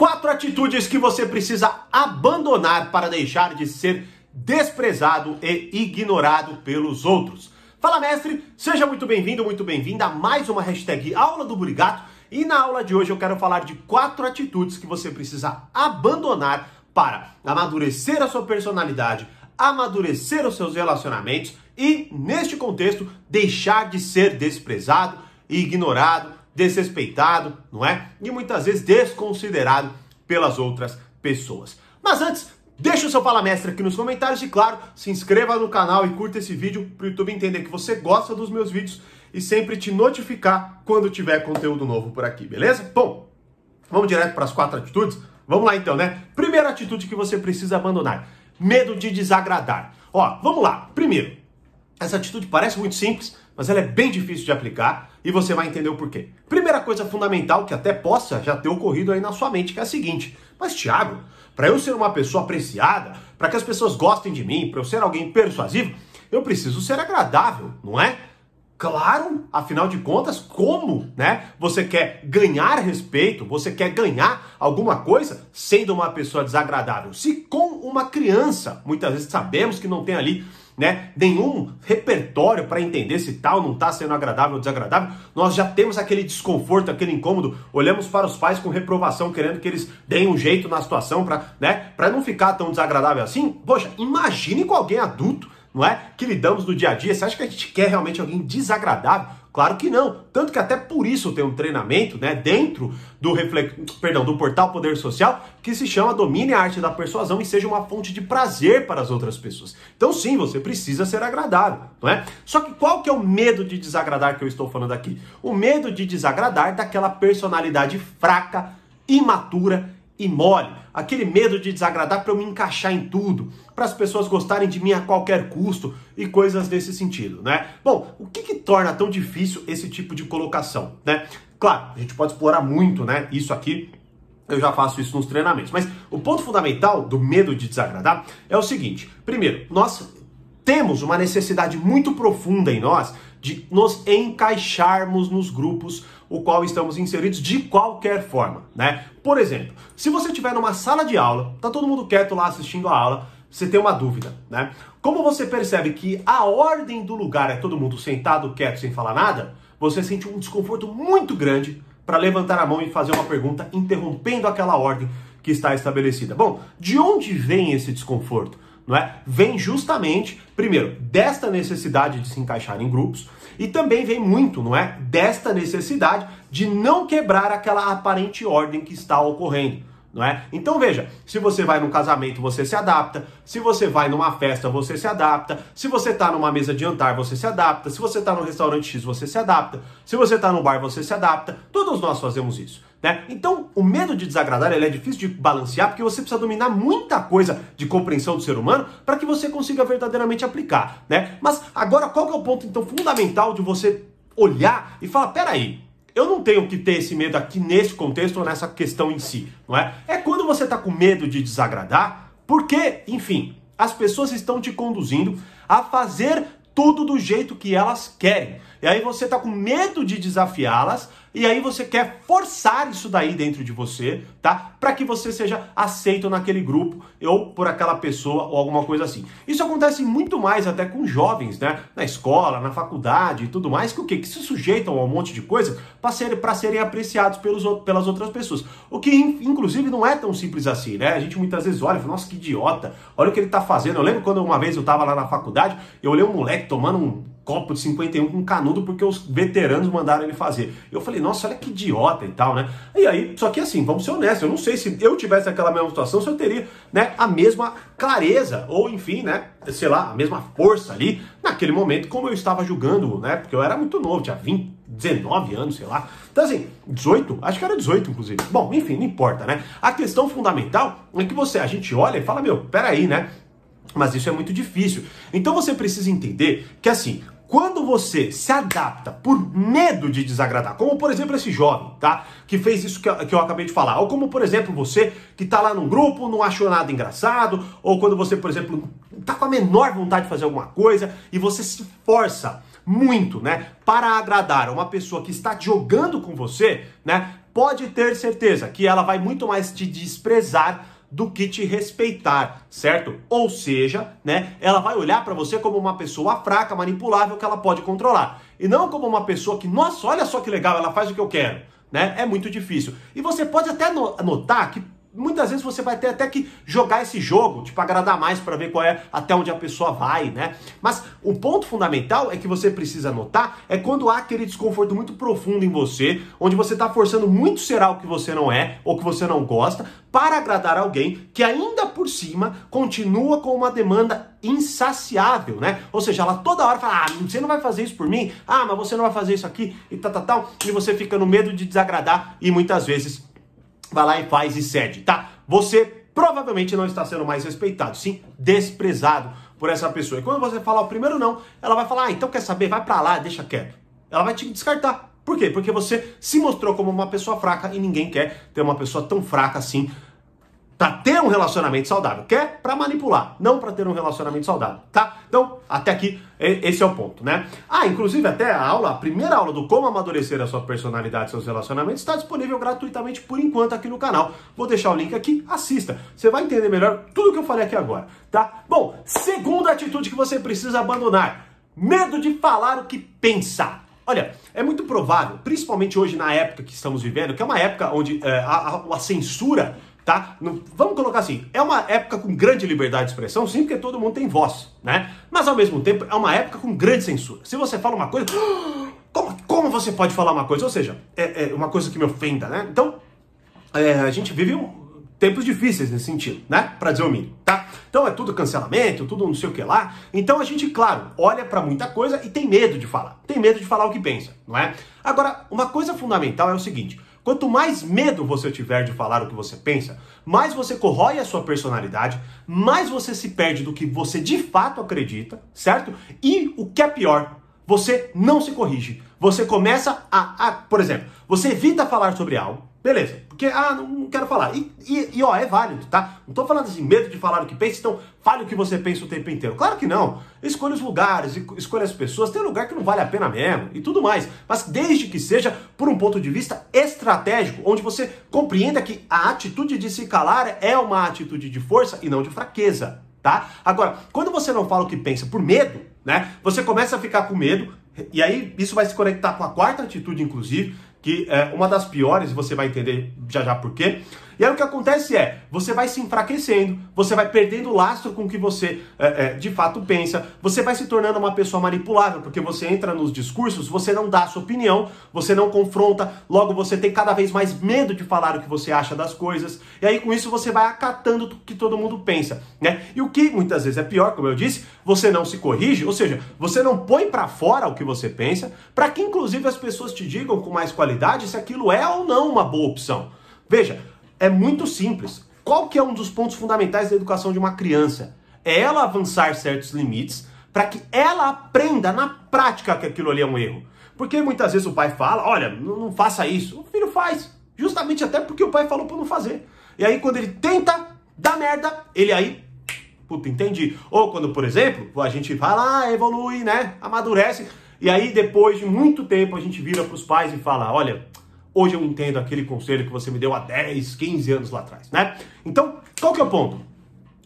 Quatro atitudes que você precisa abandonar para deixar de ser desprezado e ignorado pelos outros. Fala, mestre! Seja muito bem-vindo, muito bem-vinda a mais uma hashtag Aula do Burigato. E na aula de hoje eu quero falar de quatro atitudes que você precisa abandonar para amadurecer a sua personalidade, amadurecer os seus relacionamentos e, neste contexto, deixar de ser desprezado e ignorado desrespeitado, não é? E muitas vezes desconsiderado pelas outras pessoas. Mas antes, deixa o seu Fala Mestre aqui nos comentários e, claro, se inscreva no canal e curta esse vídeo para o YouTube entender que você gosta dos meus vídeos e sempre te notificar quando tiver conteúdo novo por aqui, beleza? Bom, vamos direto para as quatro atitudes? Vamos lá então, né? Primeira atitude que você precisa abandonar: medo de desagradar. Ó, vamos lá. Primeiro, essa atitude parece muito simples, mas ela é bem difícil de aplicar e você vai entender o porquê. Primeira coisa fundamental que até possa já ter ocorrido aí na sua mente, que é a seguinte: mas Thiago, para eu ser uma pessoa apreciada, para que as pessoas gostem de mim, para eu ser alguém persuasivo, eu preciso ser agradável, não é? Claro, afinal de contas, como, né? Você quer ganhar respeito, você quer ganhar alguma coisa sendo uma pessoa desagradável. Se com uma criança, muitas vezes sabemos que não tem ali né, nenhum repertório para entender se tal não está sendo agradável ou desagradável, nós já temos aquele desconforto, aquele incômodo, olhamos para os pais com reprovação, querendo que eles deem um jeito na situação para né, não ficar tão desagradável assim. Poxa, imagine com alguém adulto, não é? Que lidamos no dia a dia. Você acha que a gente quer realmente alguém desagradável? Claro que não. Tanto que até por isso tem um treinamento, né, dentro do reflex... perdão, do portal Poder Social, que se chama Domine a Arte da Persuasão e seja uma fonte de prazer para as outras pessoas. Então sim, você precisa ser agradável, não é? Só que qual que é o medo de desagradar que eu estou falando aqui? O medo de desagradar daquela personalidade fraca, imatura e mole, aquele medo de desagradar para eu me encaixar em tudo, para as pessoas gostarem de mim a qualquer custo e coisas desse sentido, né? Bom, o que, que torna tão difícil esse tipo de colocação, né? Claro, a gente pode explorar muito, né? Isso aqui eu já faço isso nos treinamentos. Mas o ponto fundamental do medo de desagradar é o seguinte: primeiro, nós temos uma necessidade muito profunda em nós de nos encaixarmos nos grupos o qual estamos inseridos de qualquer forma, né? Por exemplo, se você estiver numa sala de aula, tá todo mundo quieto lá assistindo a aula, você tem uma dúvida, né? Como você percebe que a ordem do lugar é todo mundo sentado, quieto, sem falar nada, você sente um desconforto muito grande para levantar a mão e fazer uma pergunta interrompendo aquela ordem que está estabelecida. Bom, de onde vem esse desconforto? Não é? Vem justamente, primeiro, desta necessidade de se encaixar em grupos e também vem muito, não é? Desta necessidade de não quebrar aquela aparente ordem que está ocorrendo não é? Então veja, se você vai num casamento, você se adapta, se você vai numa festa, você se adapta, se você está numa mesa de jantar, você se adapta, se você está no restaurante X, você se adapta, se você está no bar, você se adapta, todos nós fazemos isso, né? Então, o medo de desagradar, ele é difícil de balancear, porque você precisa dominar muita coisa de compreensão do ser humano para que você consiga verdadeiramente aplicar, né? Mas agora, qual é o ponto, então, fundamental de você olhar e falar, peraí, eu não tenho que ter esse medo aqui nesse contexto ou nessa questão em si, não é? É quando você está com medo de desagradar, porque, enfim, as pessoas estão te conduzindo a fazer tudo do jeito que elas querem. E aí você está com medo de desafiá-las e aí você quer forçar isso daí dentro de você, tá? Para que você seja aceito naquele grupo ou por aquela pessoa ou alguma coisa assim. Isso acontece muito mais até com jovens, né? Na escola, na faculdade e tudo mais, que o quê? Que se sujeitam a um monte de coisa para serem, pra serem apreciados pelos, pelas outras pessoas. O que, inclusive, não é tão simples assim, né? A gente muitas vezes olha e fala, nossa, que idiota, olha o que ele tá fazendo. Eu lembro quando uma vez eu tava lá na faculdade, eu olhei um moleque tomando um copo de 51 com canudo porque os veteranos mandaram ele fazer. Eu falei, nossa, olha que idiota e tal, né? E aí, só que assim, vamos ser honestos, eu não sei se eu tivesse aquela mesma situação, se eu teria, né, a mesma clareza, ou enfim, né, sei lá, a mesma força ali, naquele momento, como eu estava julgando, né, porque eu era muito novo, tinha 20, 19 anos, sei lá. Então assim, 18? Acho que era 18, inclusive. Bom, enfim, não importa, né? A questão fundamental é que você, a gente olha e fala, meu, peraí, né? Mas isso é muito difícil. Então você precisa entender que assim, quando você se adapta por medo de desagradar, como por exemplo esse jovem, tá? Que fez isso que eu, que eu acabei de falar. Ou como por exemplo você que tá lá num grupo, não achou nada engraçado, ou quando você, por exemplo, tá com a menor vontade de fazer alguma coisa e você se força muito, né, para agradar uma pessoa que está jogando com você, né? pode ter certeza que ela vai muito mais te desprezar do que te respeitar, certo? Ou seja, né, ela vai olhar para você como uma pessoa fraca, manipulável que ela pode controlar, e não como uma pessoa que, nossa, olha só que legal, ela faz o que eu quero, né? É muito difícil. E você pode até notar que muitas vezes você vai ter até que jogar esse jogo, tipo, agradar mais para ver qual é até onde a pessoa vai, né? Mas o ponto fundamental é que você precisa notar é quando há aquele desconforto muito profundo em você, onde você tá forçando muito ser algo que você não é ou que você não gosta, para agradar alguém que ainda por cima continua com uma demanda insaciável, né? Ou seja, ela toda hora fala: "Ah, você não vai fazer isso por mim? Ah, mas você não vai fazer isso aqui" e tal, tal, tal, e você fica no medo de desagradar e muitas vezes vai lá e faz e cede, tá? Você provavelmente não está sendo mais respeitado, sim desprezado por essa pessoa. E quando você falar o primeiro não, ela vai falar: ah, então quer saber? Vai para lá, deixa quieto. Ela vai te descartar. Por quê? Porque você se mostrou como uma pessoa fraca e ninguém quer ter uma pessoa tão fraca assim para ter um relacionamento saudável. Quer para manipular, não para ter um relacionamento saudável, tá? Então, até aqui esse é o ponto, né? Ah, inclusive até a aula, a primeira aula do como amadurecer a sua personalidade e seus relacionamentos está disponível gratuitamente por enquanto aqui no canal. Vou deixar o link aqui, assista. Você vai entender melhor tudo que eu falei aqui agora, tá? Bom, segunda atitude que você precisa abandonar: medo de falar o que pensa. Olha, é muito provável, principalmente hoje na época que estamos vivendo, que é uma época onde é, a, a, a censura tá? vamos colocar assim, é uma época com grande liberdade de expressão, sim, porque todo mundo tem voz, né? Mas ao mesmo tempo é uma época com grande censura. Se você fala uma coisa, como, como você pode falar uma coisa? Ou seja, é, é uma coisa que me ofenda, né? Então, é, a gente vive um, tempos difíceis nesse sentido, né? Para dizer o mínimo, tá? Então é tudo cancelamento, tudo não sei o que lá. Então a gente, claro, olha para muita coisa e tem medo de falar. Tem medo de falar o que pensa, não é? Agora, uma coisa fundamental é o seguinte: Quanto mais medo você tiver de falar o que você pensa, mais você corrói a sua personalidade, mais você se perde do que você de fato acredita, certo? E o que é pior, você não se corrige. Você começa a, a por exemplo, você evita falar sobre algo, Beleza, porque, ah, não quero falar. E, e, e, ó, é válido, tá? Não tô falando assim, medo de falar o que pensa, então fale o que você pensa o tempo inteiro. Claro que não. Escolha os lugares, escolha as pessoas. Tem lugar que não vale a pena mesmo e tudo mais. Mas desde que seja por um ponto de vista estratégico, onde você compreenda que a atitude de se calar é uma atitude de força e não de fraqueza, tá? Agora, quando você não fala o que pensa por medo, né? Você começa a ficar com medo, e aí isso vai se conectar com a quarta atitude, inclusive, que é uma das piores, você vai entender já já por quê. E aí o que acontece é, você vai se enfraquecendo, você vai perdendo lastro com o que você é, é, de fato pensa, você vai se tornando uma pessoa manipulável, porque você entra nos discursos, você não dá a sua opinião, você não confronta, logo você tem cada vez mais medo de falar o que você acha das coisas, e aí com isso você vai acatando o que todo mundo pensa, né? E o que muitas vezes é pior, como eu disse, você não se corrige, ou seja, você não põe para fora o que você pensa, para que inclusive as pessoas te digam com mais qualidade se aquilo é ou não uma boa opção. Veja, é muito simples. Qual que é um dos pontos fundamentais da educação de uma criança? É ela avançar certos limites para que ela aprenda na prática que aquilo ali é um erro. Porque muitas vezes o pai fala, olha, não, faça isso. O filho faz, justamente até porque o pai falou para não fazer. E aí quando ele tenta dar merda, ele aí, puta, entendi. Ou quando, por exemplo, a gente fala, ah, evolui, né, amadurece. E aí depois de muito tempo a gente vira para os pais e fala, olha, Hoje eu entendo aquele conselho que você me deu há 10, 15 anos lá atrás, né? Então, qual que é o ponto?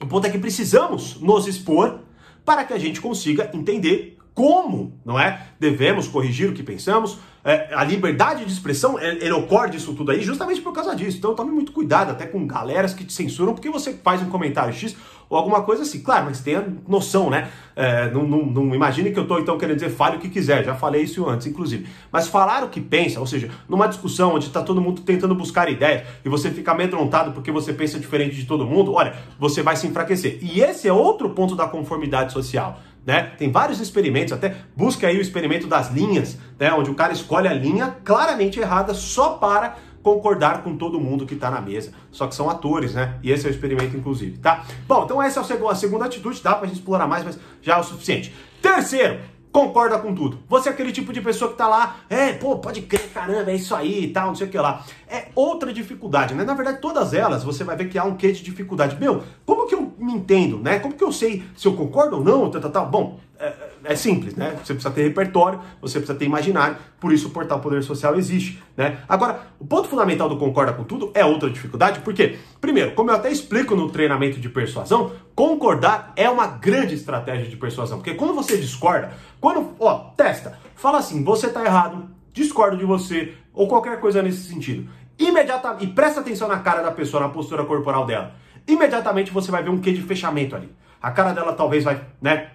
O ponto é que precisamos nos expor para que a gente consiga entender como, não é? Devemos corrigir o que pensamos. É, a liberdade de expressão, ele ocorre disso tudo aí justamente por causa disso. Então tome muito cuidado até com galeras que te censuram porque você faz um comentário X ou alguma coisa assim. Claro, mas tenha noção, né? É, não, não, não, imagine que eu estou então querendo dizer fale o que quiser, já falei isso antes, inclusive. Mas falar o que pensa, ou seja, numa discussão onde está todo mundo tentando buscar ideias e você fica amedrontado porque você pensa diferente de todo mundo, olha, você vai se enfraquecer. E esse é outro ponto da conformidade social. Né? Tem vários experimentos, até busca aí o experimento das linhas, né? onde o cara escolhe a linha claramente errada só para concordar com todo mundo que está na mesa. Só que são atores, né? E esse é o experimento, inclusive, tá? Bom, então essa é a segunda atitude, dá pra gente explorar mais, mas já é o suficiente. Terceiro, concorda com tudo. Você é aquele tipo de pessoa que tá lá, é, pô, pode crer, caramba, é isso aí e tal, não sei o que lá. É outra dificuldade, né? Na verdade, todas elas você vai ver que há um quê de dificuldade. Meu, como que eu me entendo, né? Como que eu sei se eu concordo ou não, tal, tal, tal? Bom, é, é simples, né? Você precisa ter repertório, você precisa ter imaginário, por isso o portal Poder Social existe, né? Agora, o ponto fundamental do concorda com tudo é outra dificuldade, porque, primeiro, como eu até explico no treinamento de persuasão, concordar é uma grande estratégia de persuasão, porque quando você discorda, quando, ó, testa, fala assim, você tá errado, discordo de você, ou qualquer coisa nesse sentido. Imediatamente, e presta atenção na cara da pessoa, na postura corporal dela. Imediatamente você vai ver um quê de fechamento ali. A cara dela talvez vai, né,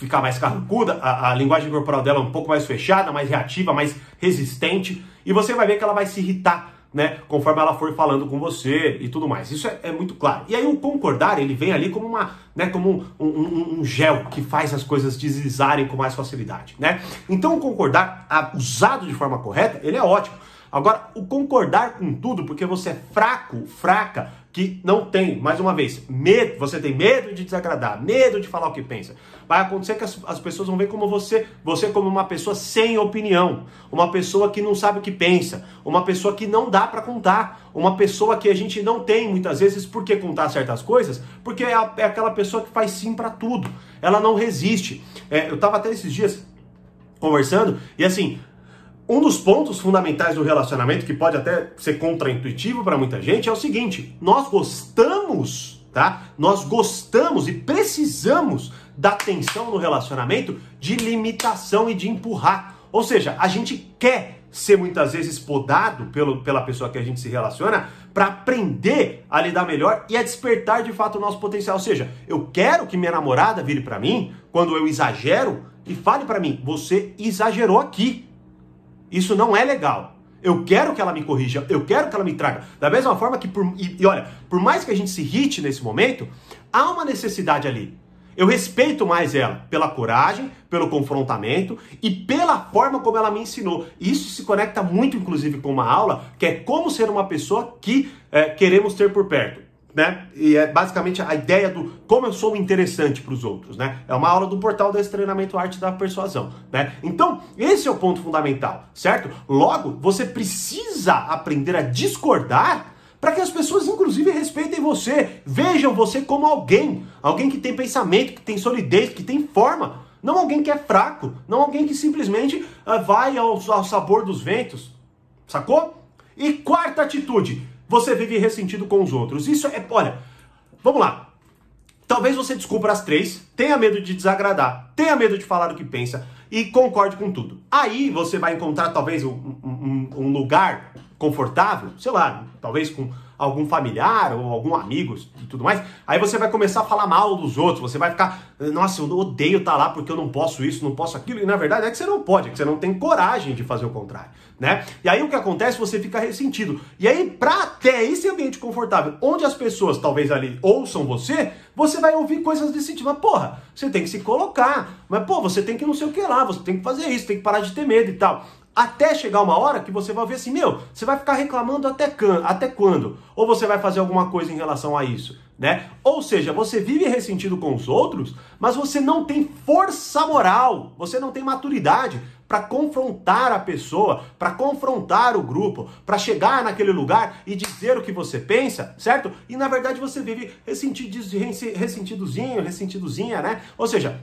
ficar mais carrancuda, a, a, linguagem corporal dela é um pouco mais fechada, mais reativa, mais resistente, e você vai ver que ela vai se irritar, né, conforme ela for falando com você e tudo mais. Isso é, é muito claro. E aí o concordar, ele vem ali como uma, né, como um, um, um, gel que faz as coisas deslizarem com mais facilidade, né? Então o concordar, usado de forma correta, ele é ótimo. Agora, o concordar com tudo, porque você é fraco, fraca, que não tem, mais uma vez, medo, você tem medo de desagradar, medo de falar o que pensa. Vai acontecer que as, as pessoas vão ver como você, você como uma pessoa sem opinião, uma pessoa que não sabe o que pensa, uma pessoa que não dá para contar, uma pessoa que a gente não tem muitas vezes por que contar certas coisas, porque é, a, é aquela pessoa que faz sim para tudo. Ela não resiste. É, eu tava até esses dias conversando e assim, um dos pontos fundamentais do relacionamento, que pode até ser contraintuitivo para muita gente, é o seguinte: nós gostamos, tá? Nós gostamos e precisamos da tensão no relacionamento de limitação e de empurrar. Ou seja, a gente quer ser muitas vezes podado pelo, pela pessoa que a gente se relaciona para aprender a lidar melhor e a despertar de fato o nosso potencial. Ou seja, eu quero que minha namorada vire para mim quando eu exagero e fale para mim: você exagerou aqui. Isso não é legal. Eu quero que ela me corrija, eu quero que ela me traga. Da mesma forma que, por, e, e olha, por mais que a gente se irrite nesse momento, há uma necessidade ali. Eu respeito mais ela pela coragem, pelo confrontamento e pela forma como ela me ensinou. Isso se conecta muito, inclusive, com uma aula que é como ser uma pessoa que é, queremos ter por perto né? E é basicamente a ideia do como eu sou interessante para os outros, né? É uma aula do portal desse treinamento Arte da Persuasão, né? Então, esse é o ponto fundamental, certo? Logo, você precisa aprender a discordar para que as pessoas, inclusive, respeitem você, vejam você como alguém, alguém que tem pensamento, que tem solidez, que tem forma, não alguém que é fraco, não alguém que simplesmente uh, vai ao, ao sabor dos ventos, sacou? E quarta atitude, você vive ressentido com os outros. Isso é, olha, vamos lá. Talvez você descubra as três, tenha medo de desagradar, tenha medo de falar o que pensa e concorde com tudo. Aí você vai encontrar talvez um, um, um lugar confortável, sei lá, talvez com algum familiar ou algum amigo e tudo mais, aí você vai começar a falar mal dos outros, você vai ficar, nossa, eu odeio estar tá lá porque eu não posso isso, não posso aquilo, e na verdade é que você não pode, é que você não tem coragem de fazer o contrário, né? E aí o que acontece, você fica ressentido. E aí, pra ter esse ambiente confortável, onde as pessoas talvez ali ouçam você, você vai ouvir coisas desse tipo, mas porra, você tem que se colocar, mas pô, você tem que não sei o que lá, você tem que fazer isso, tem que parar de ter medo e tal. Até chegar uma hora que você vai ver assim, meu, você vai ficar reclamando até, can, até quando? Ou você vai fazer alguma coisa em relação a isso, né? Ou seja, você vive ressentido com os outros, mas você não tem força moral, você não tem maturidade para confrontar a pessoa, para confrontar o grupo, para chegar naquele lugar e dizer o que você pensa, certo? E na verdade você vive ressentido, ressentidozinho, ressentidozinha, né? Ou seja,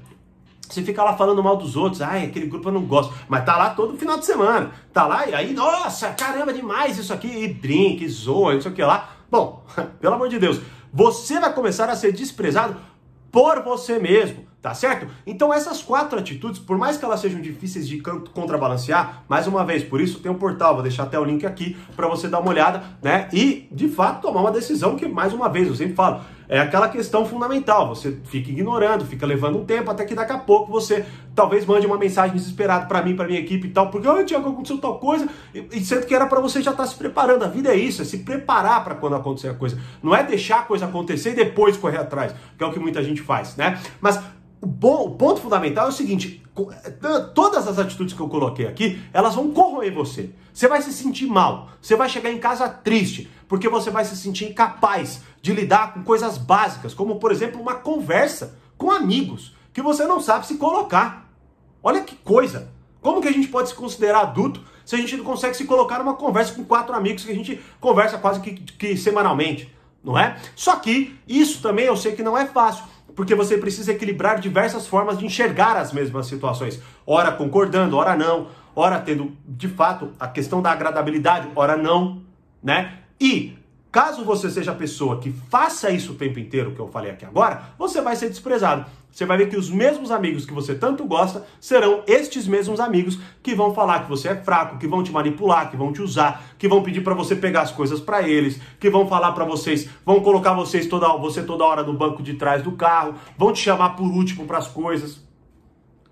você fica lá falando mal dos outros, ai, aquele grupo eu não gosto, mas tá lá todo final de semana, tá lá e aí, nossa, caramba, demais isso aqui, e brinca, e zoa, isso aqui lá. Bom, pelo amor de Deus, você vai começar a ser desprezado por você mesmo, tá certo? Então essas quatro atitudes, por mais que elas sejam difíceis de contrabalancear, mais uma vez, por isso tem um portal, vou deixar até o link aqui para você dar uma olhada, né? E de fato tomar uma decisão que mais uma vez eu sempre falo, é aquela questão fundamental. Você fica ignorando, fica levando um tempo, até que daqui a pouco você talvez mande uma mensagem desesperada para mim, para minha equipe e tal, porque, oh, Tiago, aconteceu tal coisa, e, sendo que era para você já estar tá se preparando. A vida é isso, é se preparar para quando acontecer a coisa. Não é deixar a coisa acontecer e depois correr atrás, que é o que muita gente faz, né? Mas o, bom, o ponto fundamental é o seguinte: todas as atitudes que eu coloquei aqui, elas vão corroer você. Você vai se sentir mal, você vai chegar em casa triste, porque você vai se sentir incapaz de lidar com coisas básicas, como por exemplo uma conversa com amigos, que você não sabe se colocar. Olha que coisa! Como que a gente pode se considerar adulto se a gente não consegue se colocar numa conversa com quatro amigos que a gente conversa quase que, que semanalmente, não é? Só que isso também eu sei que não é fácil. porque você precisa equilibrar diversas formas de enxergar as mesmas situações. Ora concordando, ora não, ora tendo de fato a questão da agradabilidade, ora não, né? E Caso você seja a pessoa que faça isso o tempo inteiro, que eu falei aqui agora, você vai ser desprezado. Você vai ver que os mesmos amigos que você tanto gosta serão estes mesmos amigos que vão falar que você é fraco, que vão te manipular, que vão te usar, que vão pedir para você pegar as coisas para eles, que vão falar para vocês, vão colocar vocês toda você toda hora no banco de trás do carro, vão te chamar por último para as coisas.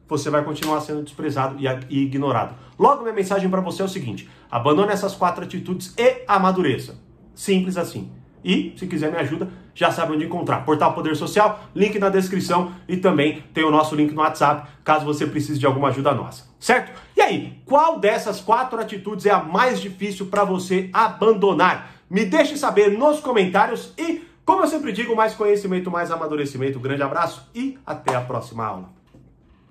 Você vai continuar sendo desprezado e ignorado. Logo, minha mensagem para você é o seguinte: abandone essas quatro atitudes e amadureça. Simples assim. E, se quiser me ajuda, já sabe onde encontrar. Portal Poder Social, link na descrição e também tem o nosso link no WhatsApp, caso você precise de alguma ajuda nossa. Certo? E aí, qual dessas quatro atitudes é a mais difícil para você abandonar? Me deixe saber nos comentários e, como eu sempre digo, mais conhecimento, mais amadurecimento. grande abraço e até a próxima aula.